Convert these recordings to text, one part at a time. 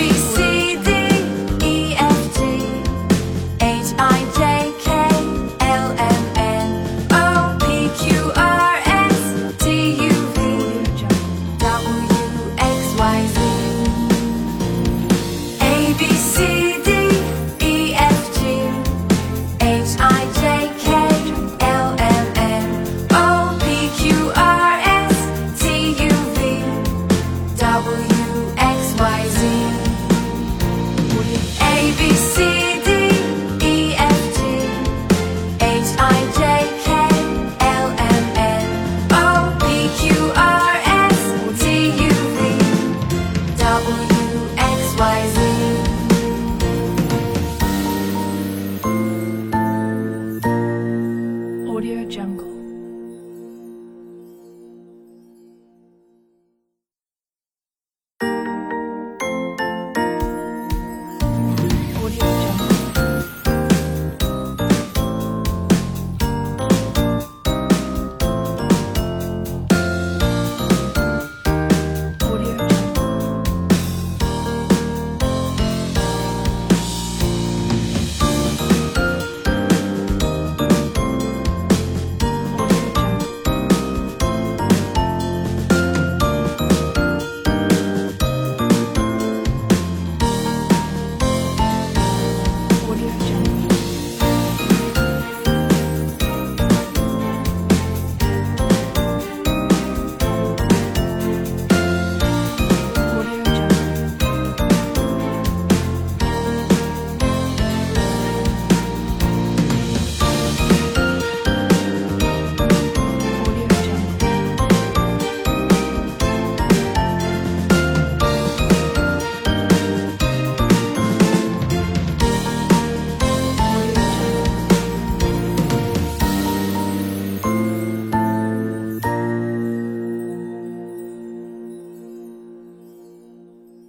be seen. Raul.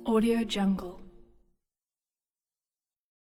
Audio Jungle.